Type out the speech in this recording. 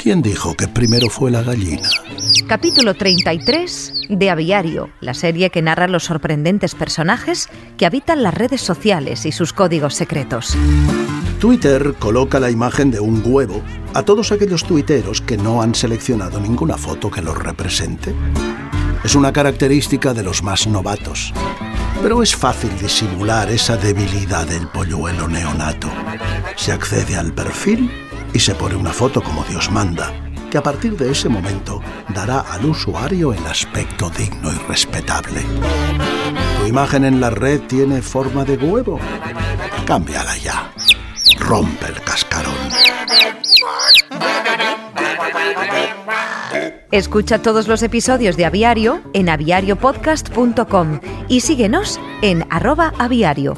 ¿Quién dijo que primero fue la gallina? Capítulo 33 de Aviario, la serie que narra los sorprendentes personajes que habitan las redes sociales y sus códigos secretos. Twitter coloca la imagen de un huevo a todos aquellos tuiteros que no han seleccionado ninguna foto que los represente. Es una característica de los más novatos. Pero es fácil disimular esa debilidad del polluelo neonato. Se accede al perfil y se pone una foto como Dios manda, que a partir de ese momento dará al usuario el aspecto digno y respetable. ¿Tu imagen en la red tiene forma de huevo? Cámbiala ya. Rompe el cascarón. Escucha todos los episodios de Aviario en aviariopodcast.com y síguenos en arroba aviario.